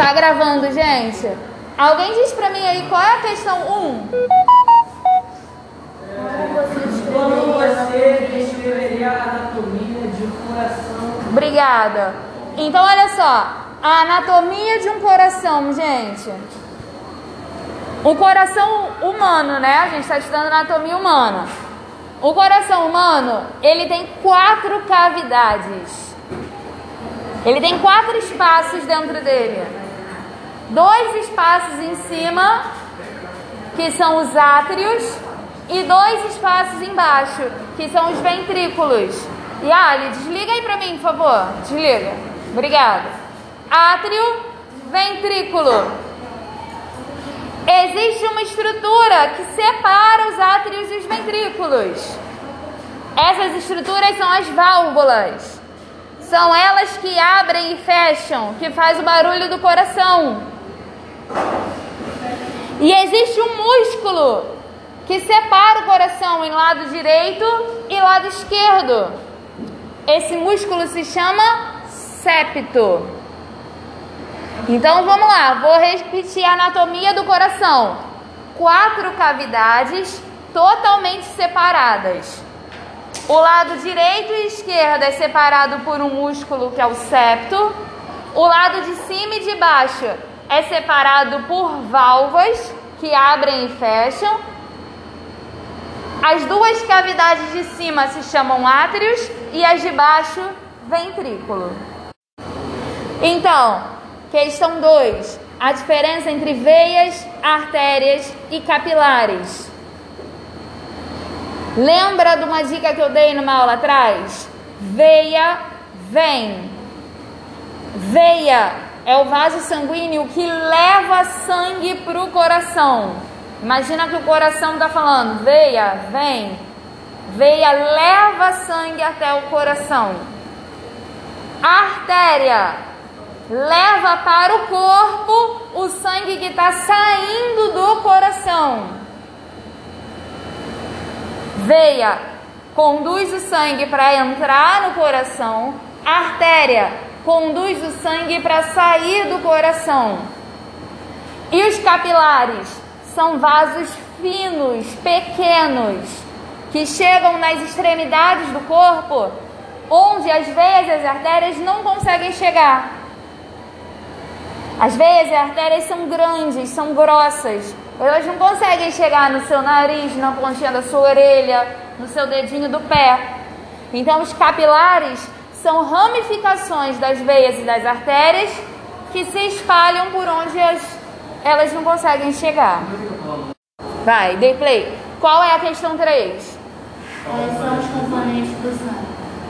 Tá gravando, gente? Alguém diz pra mim aí qual é a questão 1? Como você descreveria a anatomia de um coração? Obrigada. Então, olha só. A anatomia de um coração, gente. O coração humano, né? A gente está estudando anatomia humana. O coração humano, ele tem quatro cavidades. Ele tem quatro espaços dentro dele. Dois espaços em cima, que são os átrios, e dois espaços embaixo, que são os ventrículos. E Ali, desliga aí para mim, por favor. Desliga. Obrigada. Átrio, ventrículo. Existe uma estrutura que separa os átrios e os ventrículos. Essas estruturas são as válvulas. São elas que abrem e fecham, que faz o barulho do coração. E existe um músculo que separa o coração em lado direito e lado esquerdo. Esse músculo se chama septo. Então vamos lá, vou repetir a anatomia do coração. Quatro cavidades totalmente separadas. O lado direito e esquerdo é separado por um músculo que é o septo. O lado de cima e de baixo é separado por válvulas que abrem e fecham. As duas cavidades de cima se chamam átrios e as de baixo ventrículo. Então, Questão 2. A diferença entre veias, artérias e capilares. Lembra de uma dica que eu dei numa aula atrás? Veia vem. Veia é o vaso sanguíneo que leva sangue para o coração. Imagina que o coração está falando, veia, vem. Veia leva sangue até o coração. Artéria leva para o corpo o sangue que está saindo do coração. Veia conduz o sangue para entrar no coração, artéria conduz o sangue para sair do coração. E os capilares são vasos finos, pequenos, que chegam nas extremidades do corpo, onde as veias e as artérias não conseguem chegar. Às vezes as artérias são grandes, são grossas. Elas não conseguem chegar no seu nariz, na pontinha da sua orelha, no seu dedinho do pé. Então os capilares são ramificações das veias e das artérias que se espalham por onde as, elas não conseguem chegar. Vai, dei play. Qual é a questão 3? Quais são os componentes do sangue?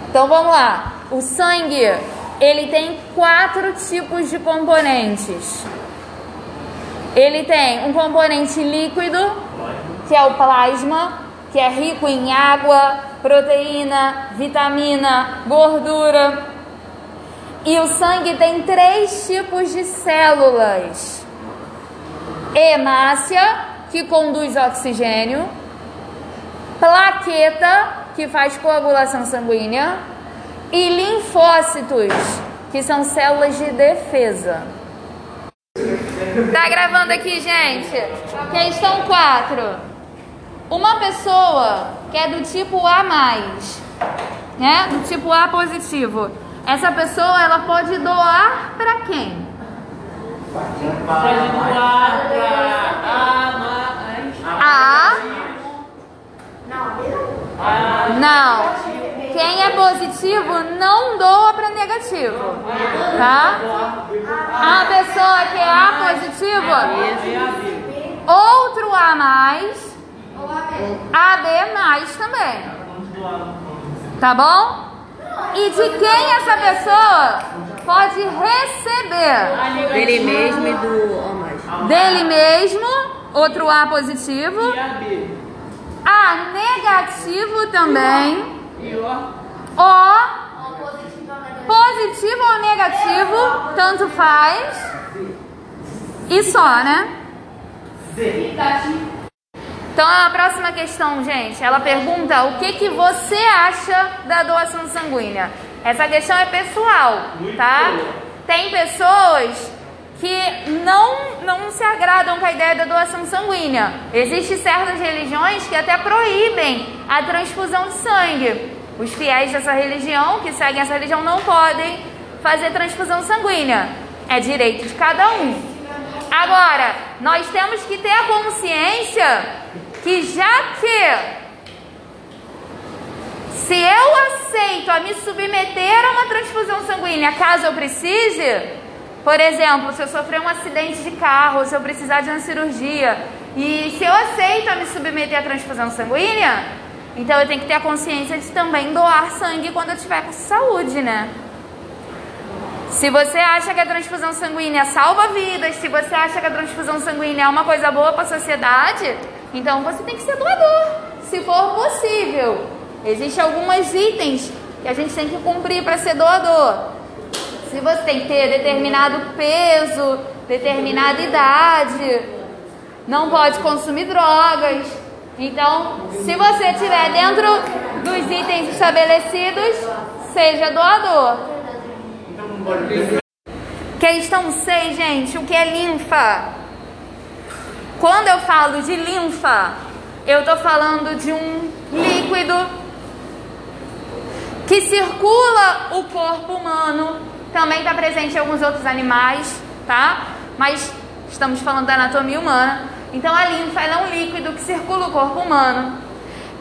Então vamos lá. O sangue ele tem quatro tipos de componentes. Ele tem um componente líquido, que é o plasma, que é rico em água, proteína, vitamina, gordura. E o sangue tem três tipos de células: hemácia, que conduz oxigênio, plaqueta, que faz coagulação sanguínea, e linfócitos, que são células de defesa. Tá gravando aqui, gente? Questão 4. Uma pessoa que é do tipo A+, né? Do tipo A positivo. Essa pessoa, ela pode doar para quem? Pode doar para A. A. Não. Quem é positivo não doa para negativo, tá? A pessoa que é A positivo, outro A mais, AB mais também, tá bom? E de quem essa pessoa pode receber? Dele mesmo e do O mais. Dele mesmo, outro A positivo. A negativo também. O positivo ou negativo, tanto faz. E só, né? Então a próxima questão, gente, ela pergunta o que, que você acha da doação sanguínea. Essa questão é pessoal, tá? Tem pessoas que não, não se agradam com a ideia da doação sanguínea. Existem certas religiões que até proíbem a transfusão de sangue. Os fiéis dessa religião, que seguem essa religião, não podem fazer transfusão sanguínea. É direito de cada um. Agora, nós temos que ter a consciência que já que se eu aceito a me submeter a uma transfusão sanguínea caso eu precise, por exemplo, se eu sofrer um acidente de carro, se eu precisar de uma cirurgia, e se eu aceito a me submeter à transfusão sanguínea, então eu tenho que ter a consciência de também doar sangue quando eu estiver com saúde, né? Se você acha que a transfusão sanguínea salva vidas, se você acha que a transfusão sanguínea é uma coisa boa para a sociedade, então você tem que ser doador, se for possível. Existem alguns itens que a gente tem que cumprir para ser doador. Se você tem que ter determinado peso, determinada idade, não pode consumir drogas. Então, se você estiver dentro dos itens estabelecidos, seja doador. Questão 6, gente, o que é linfa? Quando eu falo de linfa, eu estou falando de um líquido que circula o corpo humano, também está presente em alguns outros animais, tá? Mas estamos falando da anatomia humana. Então a linfa é um líquido que circula o corpo humano,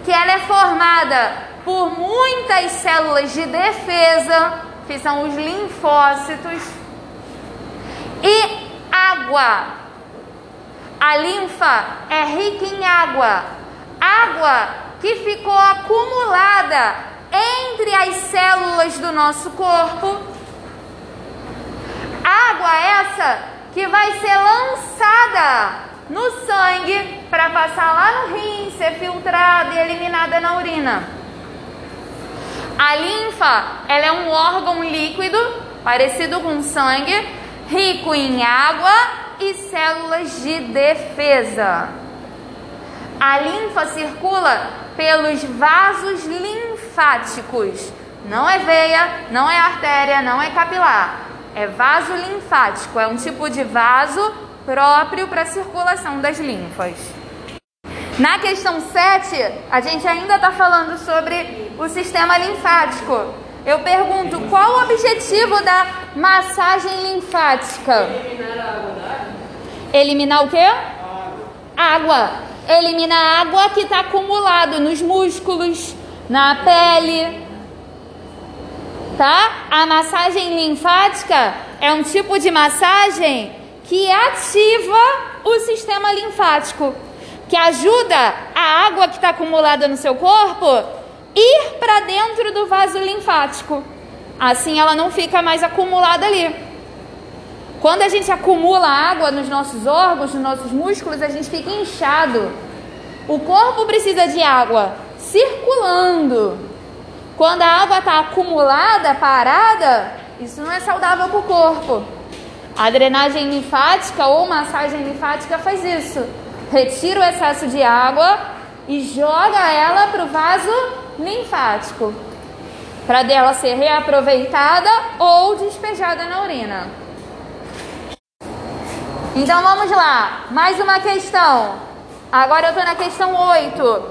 que ela é formada por muitas células de defesa que são os linfócitos, e água. A linfa é rica em água, água que ficou acumulada entre as células do nosso corpo. Água essa que vai ser lançada no sangue para passar lá no rim, ser filtrada e eliminada na urina. A linfa, ela é um órgão líquido, parecido com sangue, rico em água e células de defesa. A linfa circula pelos vasos linfáticos. Não é veia, não é artéria, não é capilar. É vaso linfático, é um tipo de vaso próprio para a circulação das linfas. Na questão 7, a gente ainda está falando sobre o sistema linfático. Eu pergunto, qual o objetivo da massagem linfática? Eliminar o quê? Água. Elimina a água que está acumulado nos músculos, na pele. Tá? A massagem linfática é um tipo de massagem que ativa o sistema linfático que ajuda a água que está acumulada no seu corpo ir para dentro do vaso linfático. Assim ela não fica mais acumulada ali. Quando a gente acumula água nos nossos órgãos, nos nossos músculos, a gente fica inchado. O corpo precisa de água circulando. Quando a água está acumulada, parada, isso não é saudável para o corpo. A drenagem linfática ou massagem linfática faz isso retira o excesso de água e joga ela para o vaso linfático, para dela ser reaproveitada ou despejada na urina. Então vamos lá, mais uma questão. Agora eu estou na questão 8.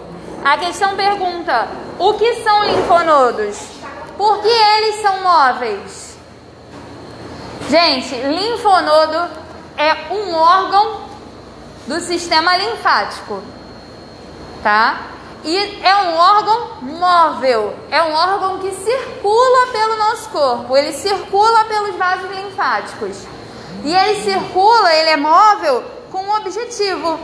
A questão pergunta: o que são linfonodos? Por que eles são móveis? Gente, linfonodo é um órgão do sistema linfático, tá? E é um órgão móvel, é um órgão que circula pelo nosso corpo, ele circula pelos vasos linfáticos. E ele circula, ele é móvel com um objetivo: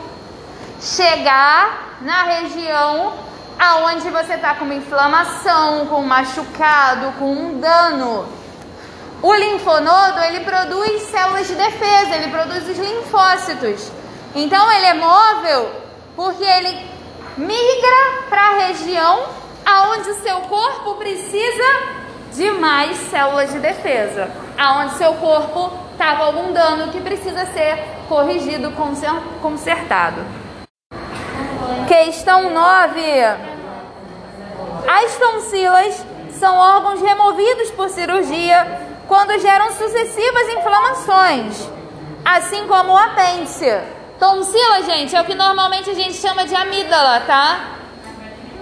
chegar na região aonde você está com uma inflamação, com um machucado, com um dano. O linfonodo ele produz células de defesa, ele produz os linfócitos. Então ele é móvel porque ele migra para a região aonde o seu corpo precisa de mais células de defesa, aonde seu corpo com algum dano que precisa ser corrigido, consertado. Questão 9. As tonsilas são órgãos removidos por cirurgia quando geram sucessivas inflamações assim como o apêndice. Tonsila, gente, é o que normalmente a gente chama de amígdala, tá?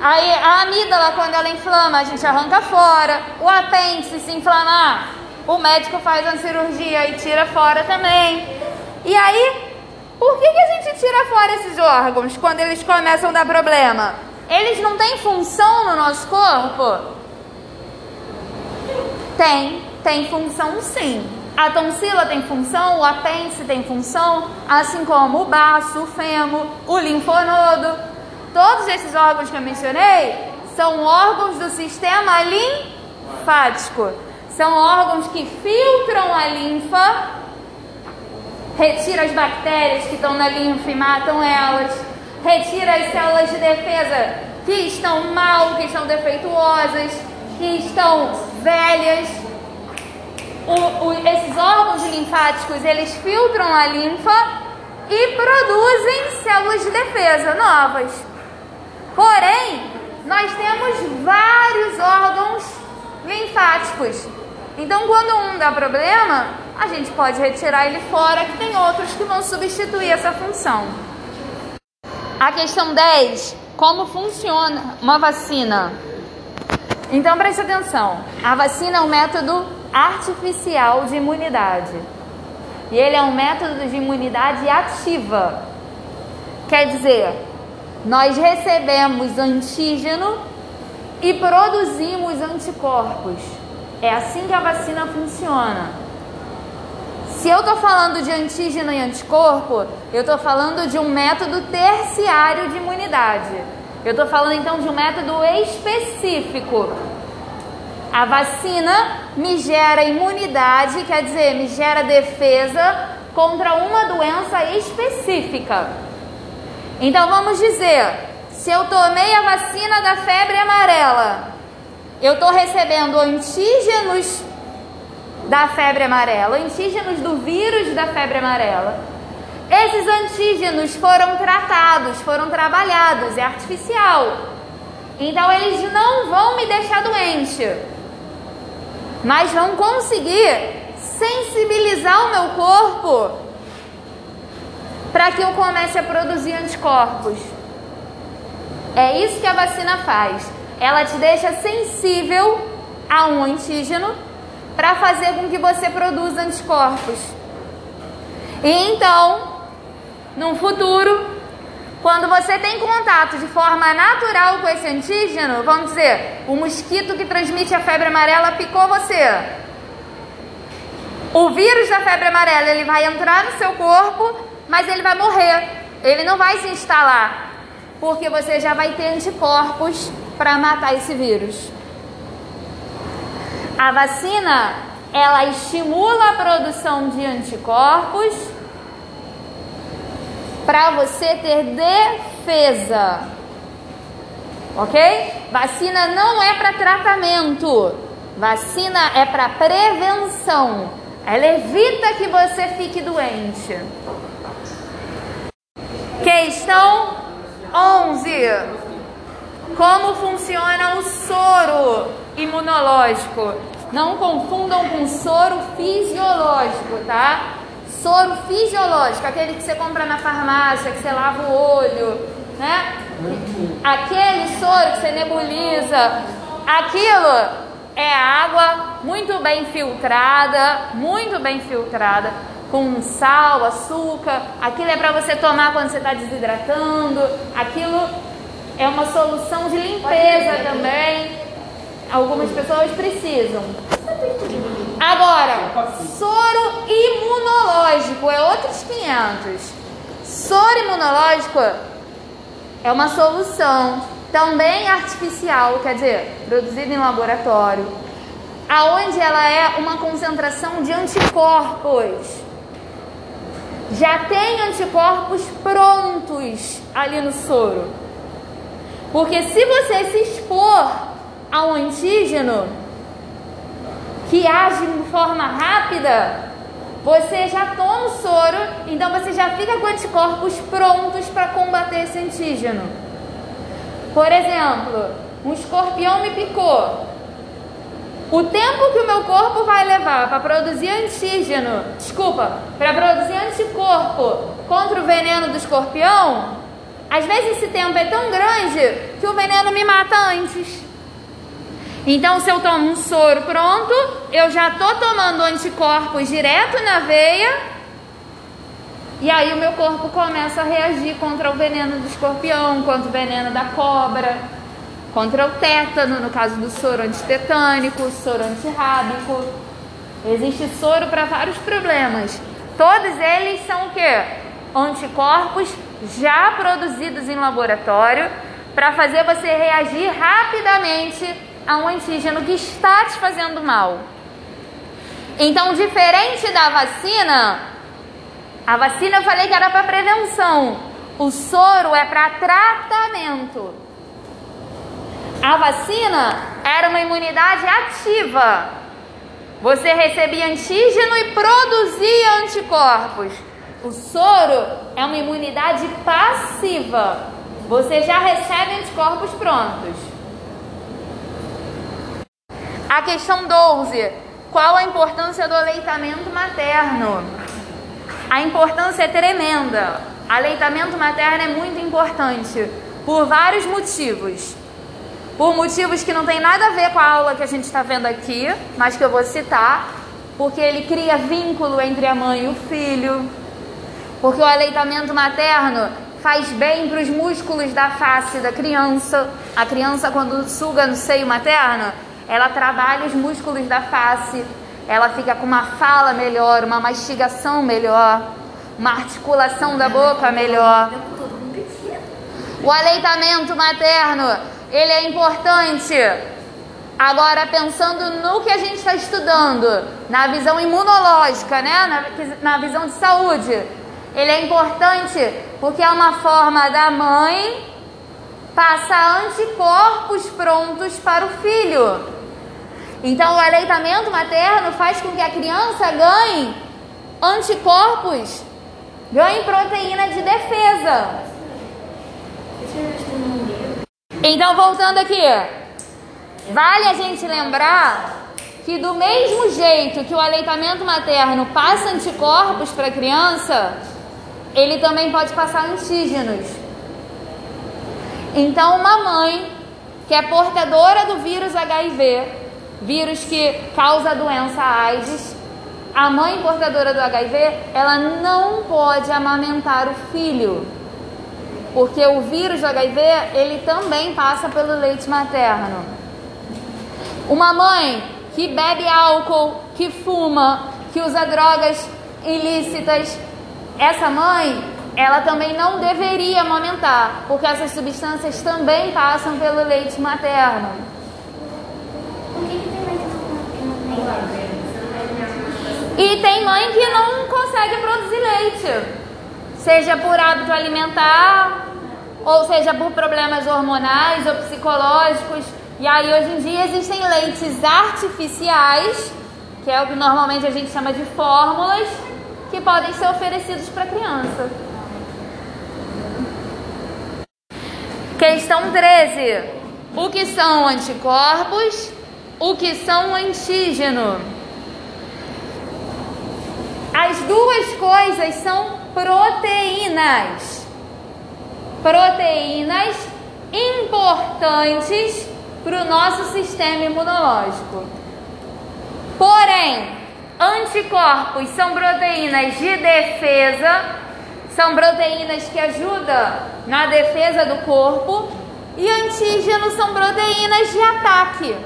Aí a amígdala, quando ela inflama, a gente arranca fora. O apêndice se inflamar, o médico faz uma cirurgia e tira fora também. E aí, por que, que a gente tira fora esses órgãos quando eles começam a dar problema? Eles não têm função no nosso corpo? Tem, tem função sim. A tonsila tem função, o apêndice tem função, assim como o baço, o fêmur, o linfonodo. Todos esses órgãos que eu mencionei são órgãos do sistema linfático. São órgãos que filtram a linfa, retira as bactérias que estão na linfa e matam elas, retira as células de defesa que estão mal, que estão defeituosas, que estão velhas. O, o, esses órgãos linfáticos eles filtram a linfa e produzem células de defesa novas. Porém, nós temos vários órgãos linfáticos. Então, quando um dá problema, a gente pode retirar ele fora, que tem outros que vão substituir essa função. A questão 10: como funciona uma vacina? Então preste atenção: a vacina é um método artificial de imunidade. E ele é um método de imunidade ativa. Quer dizer, nós recebemos antígeno e produzimos anticorpos. É assim que a vacina funciona. Se eu estou falando de antígeno e anticorpo, eu estou falando de um método terciário de imunidade. Eu estou falando então de um método específico. A vacina me gera imunidade, quer dizer, me gera defesa contra uma doença específica. Então vamos dizer, se eu tomei a vacina da febre amarela, eu estou recebendo antígenos da febre amarela, antígenos do vírus da febre amarela. Esses antígenos foram tratados, foram trabalhados, é artificial. Então eles não vão me deixar doente, mas vão conseguir sensibilizar o meu corpo para que eu comece a produzir anticorpos. É isso que a vacina faz. Ela te deixa sensível a um antígeno para fazer com que você produza anticorpos. E então, num futuro, quando você tem contato de forma natural com esse antígeno, vamos dizer, o mosquito que transmite a febre amarela picou você. O vírus da febre amarela ele vai entrar no seu corpo, mas ele vai morrer. Ele não vai se instalar, porque você já vai ter anticorpos para matar esse vírus. A vacina, ela estimula a produção de anticorpos para você ter defesa. Ok? Vacina não é para tratamento. Vacina é para prevenção. Ela evita que você fique doente. Questão 11. Como funciona o soro imunológico? Não confundam com soro fisiológico, tá? Soro fisiológico, aquele que você compra na farmácia, que você lava o olho, né? Aquele soro que você nebuliza, aquilo é água muito bem filtrada, muito bem filtrada, com sal, açúcar. Aquilo é para você tomar quando você está desidratando. Aquilo é uma solução de limpeza também. Algumas pessoas precisam. Agora, soro imunológico é outros 500. Soro imunológico é uma solução também artificial, quer dizer, produzida em laboratório, aonde ela é uma concentração de anticorpos. Já tem anticorpos prontos ali no soro. Porque se você se expor a um antígeno, que age de forma rápida, você já toma o soro, então você já fica com anticorpos prontos para combater esse antígeno. Por exemplo, um escorpião me picou. O tempo que o meu corpo vai levar para produzir antígeno, desculpa, para produzir anticorpo contra o veneno do escorpião, às vezes esse tempo é tão grande que o veneno me mata antes. Então, se eu tomo um soro pronto, eu já estou tomando anticorpos direto na veia, e aí o meu corpo começa a reagir contra o veneno do escorpião, contra o veneno da cobra, contra o tétano, no caso do soro antitetânico, soro antirrábico. Existe soro para vários problemas. Todos eles são o quê? Anticorpos já produzidos em laboratório para fazer você reagir rapidamente a um antígeno que está te fazendo mal. Então, diferente da vacina, a vacina eu falei que era para prevenção, o soro é para tratamento. A vacina era uma imunidade ativa. Você recebia antígeno e produzia anticorpos. O soro é uma imunidade passiva. Você já recebe anticorpos prontos. A questão 12. Qual a importância do aleitamento materno? A importância é tremenda. Aleitamento materno é muito importante por vários motivos. Por motivos que não tem nada a ver com a aula que a gente está vendo aqui, mas que eu vou citar, porque ele cria vínculo entre a mãe e o filho. Porque o aleitamento materno faz bem para os músculos da face da criança. A criança, quando suga no seio materno, ela trabalha os músculos da face, ela fica com uma fala melhor, uma mastigação melhor, uma articulação da boca melhor. O aleitamento materno, ele é importante. Agora, pensando no que a gente está estudando, na visão imunológica, né? na, na visão de saúde, ele é importante porque é uma forma da mãe passar anticorpos prontos para o filho. Então, o aleitamento materno faz com que a criança ganhe anticorpos, ganhe proteína de defesa. Então, voltando aqui, vale a gente lembrar que do mesmo jeito que o aleitamento materno passa anticorpos para a criança, ele também pode passar antígenos. Então, uma mãe que é portadora do vírus HIV, vírus que causa a doença AIDS, a mãe portadora do HIV, ela não pode amamentar o filho. Porque o vírus do HIV, ele também passa pelo leite materno. Uma mãe que bebe álcool, que fuma, que usa drogas ilícitas, essa mãe, ela também não deveria amamentar, porque essas substâncias também passam pelo leite materno. E tem mãe que não consegue produzir leite, seja por hábito alimentar, ou seja por problemas hormonais ou psicológicos. E aí hoje em dia existem leites artificiais, que é o que normalmente a gente chama de fórmulas, que podem ser oferecidos para a criança. Questão 13. O que são anticorpos? O que são antígeno? As duas coisas são proteínas. Proteínas importantes para o nosso sistema imunológico. Porém, anticorpos são proteínas de defesa, são proteínas que ajudam na defesa do corpo, e antígenos são proteínas de ataque.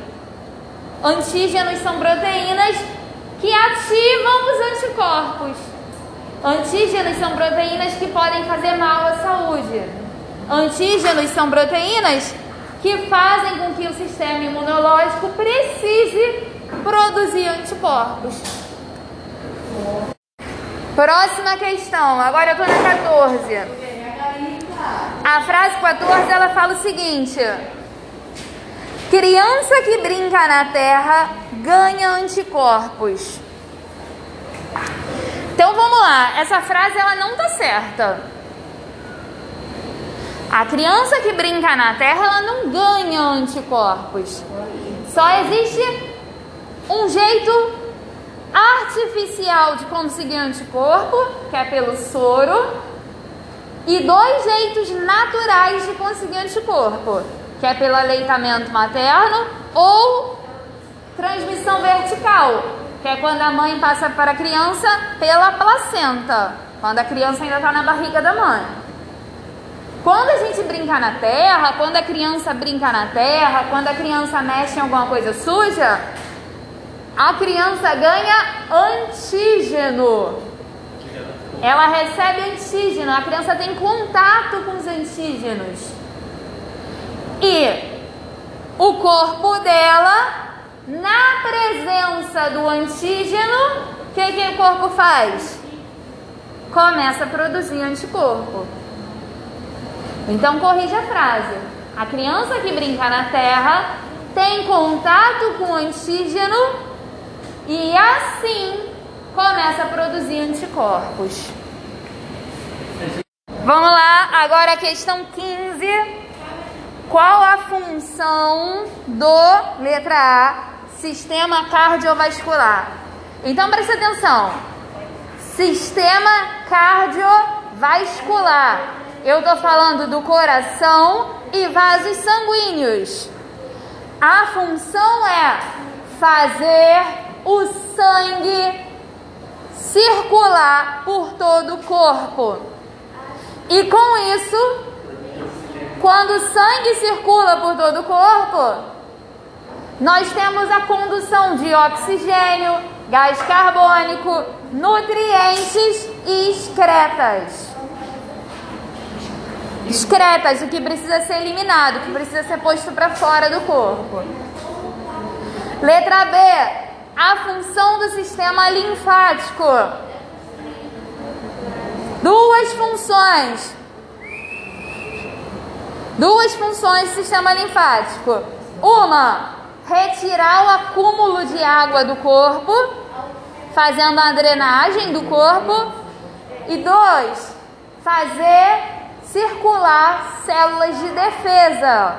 Antígenos são proteínas que ativam os anticorpos. Antígenos são proteínas que podem fazer mal à saúde. Antígenos são proteínas que fazem com que o sistema imunológico precise produzir anticorpos. Próxima questão, agora eu estou na 14. A frase 14 ela fala o seguinte: Criança que brinca na terra ganha anticorpos. Então vamos lá, essa frase ela não tá certa. A criança que brinca na terra ela não ganha anticorpos. Só existe um jeito artificial de conseguir anticorpo, que é pelo soro, e dois jeitos naturais de conseguir anticorpo, que é pelo aleitamento materno ou transmissão vertical, que é quando a mãe passa para a criança pela placenta, quando a criança ainda está na barriga da mãe. Quando a gente brinca na terra, quando a criança brinca na terra, quando a criança mexe em alguma coisa suja, a criança ganha antígeno. Ela recebe antígeno, a criança tem contato com os antígenos. E o corpo dela, na presença do antígeno, o que, que o corpo faz? Começa a produzir anticorpo. Então corrige a frase. A criança que brinca na terra tem contato com o antígeno e assim começa a produzir anticorpos. Vamos lá, agora a questão 15. Qual a função do, letra A, sistema cardiovascular? Então presta atenção. Sistema cardiovascular. Eu estou falando do coração e vasos sanguíneos. A função é fazer o sangue circular por todo o corpo. E com isso, quando o sangue circula por todo o corpo, nós temos a condução de oxigênio, gás carbônico, nutrientes e excretas. Excretas, o que precisa ser eliminado, o que precisa ser posto para fora do corpo. Letra B, a função do sistema linfático. Duas funções. Duas funções do sistema linfático. Uma, retirar o acúmulo de água do corpo, fazendo a drenagem do corpo. E dois, fazer circular células de defesa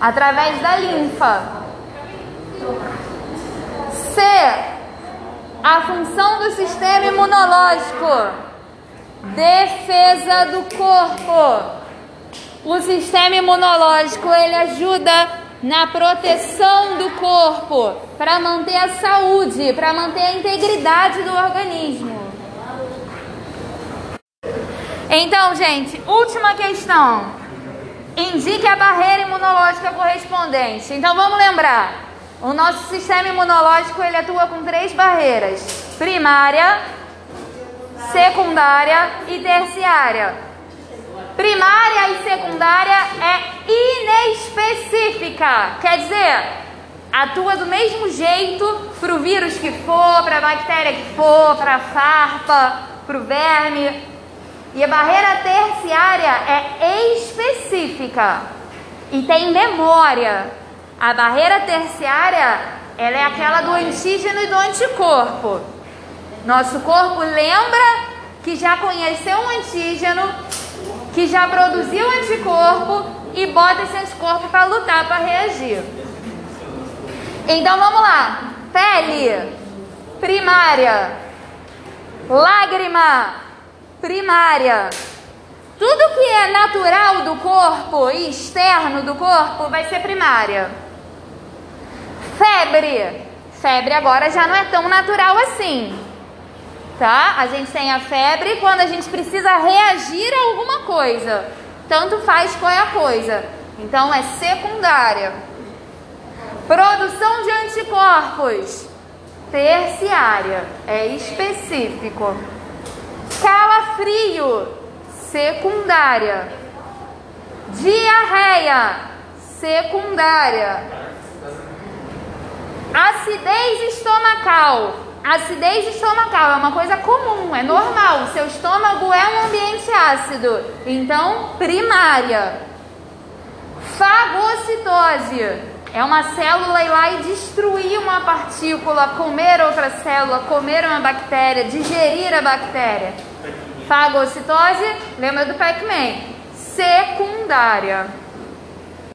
através da linfa. C. A função do sistema imunológico. Defesa do corpo. O sistema imunológico ele ajuda na proteção do corpo para manter a saúde, para manter a integridade do organismo. Então, gente, última questão. Indique a barreira imunológica correspondente. Então, vamos lembrar. O nosso sistema imunológico ele atua com três barreiras: primária, secundária e terciária. Primária e secundária é inespecífica, quer dizer, atua do mesmo jeito para o vírus que for, para a bactéria que for, para a farpa, para o verme. E a barreira terciária é específica e tem memória. A barreira terciária, ela é aquela do antígeno e do anticorpo. Nosso corpo lembra que já conheceu um antígeno, que já produziu anticorpo e bota esse anticorpo para lutar, para reagir. Então vamos lá. Pele, primária, lágrima, primária. Tudo que é natural do corpo e externo do corpo vai ser primária. Febre. Febre agora já não é tão natural assim. Tá? A gente tem a febre quando a gente precisa reagir a alguma coisa. Tanto faz qual é a coisa. Então é secundária. Produção de anticorpos. Terciária. É específico. Calafrio, secundária. Diarreia, secundária. Acidez estomacal. Acidez estomacal é uma coisa comum, é normal. Seu estômago é um ambiente ácido. Então, primária. Fagocitose é uma célula ir lá e destruir uma partícula, comer outra célula, comer uma bactéria, digerir a bactéria. Fagocitose, lembra do Pac-Man? Secundária.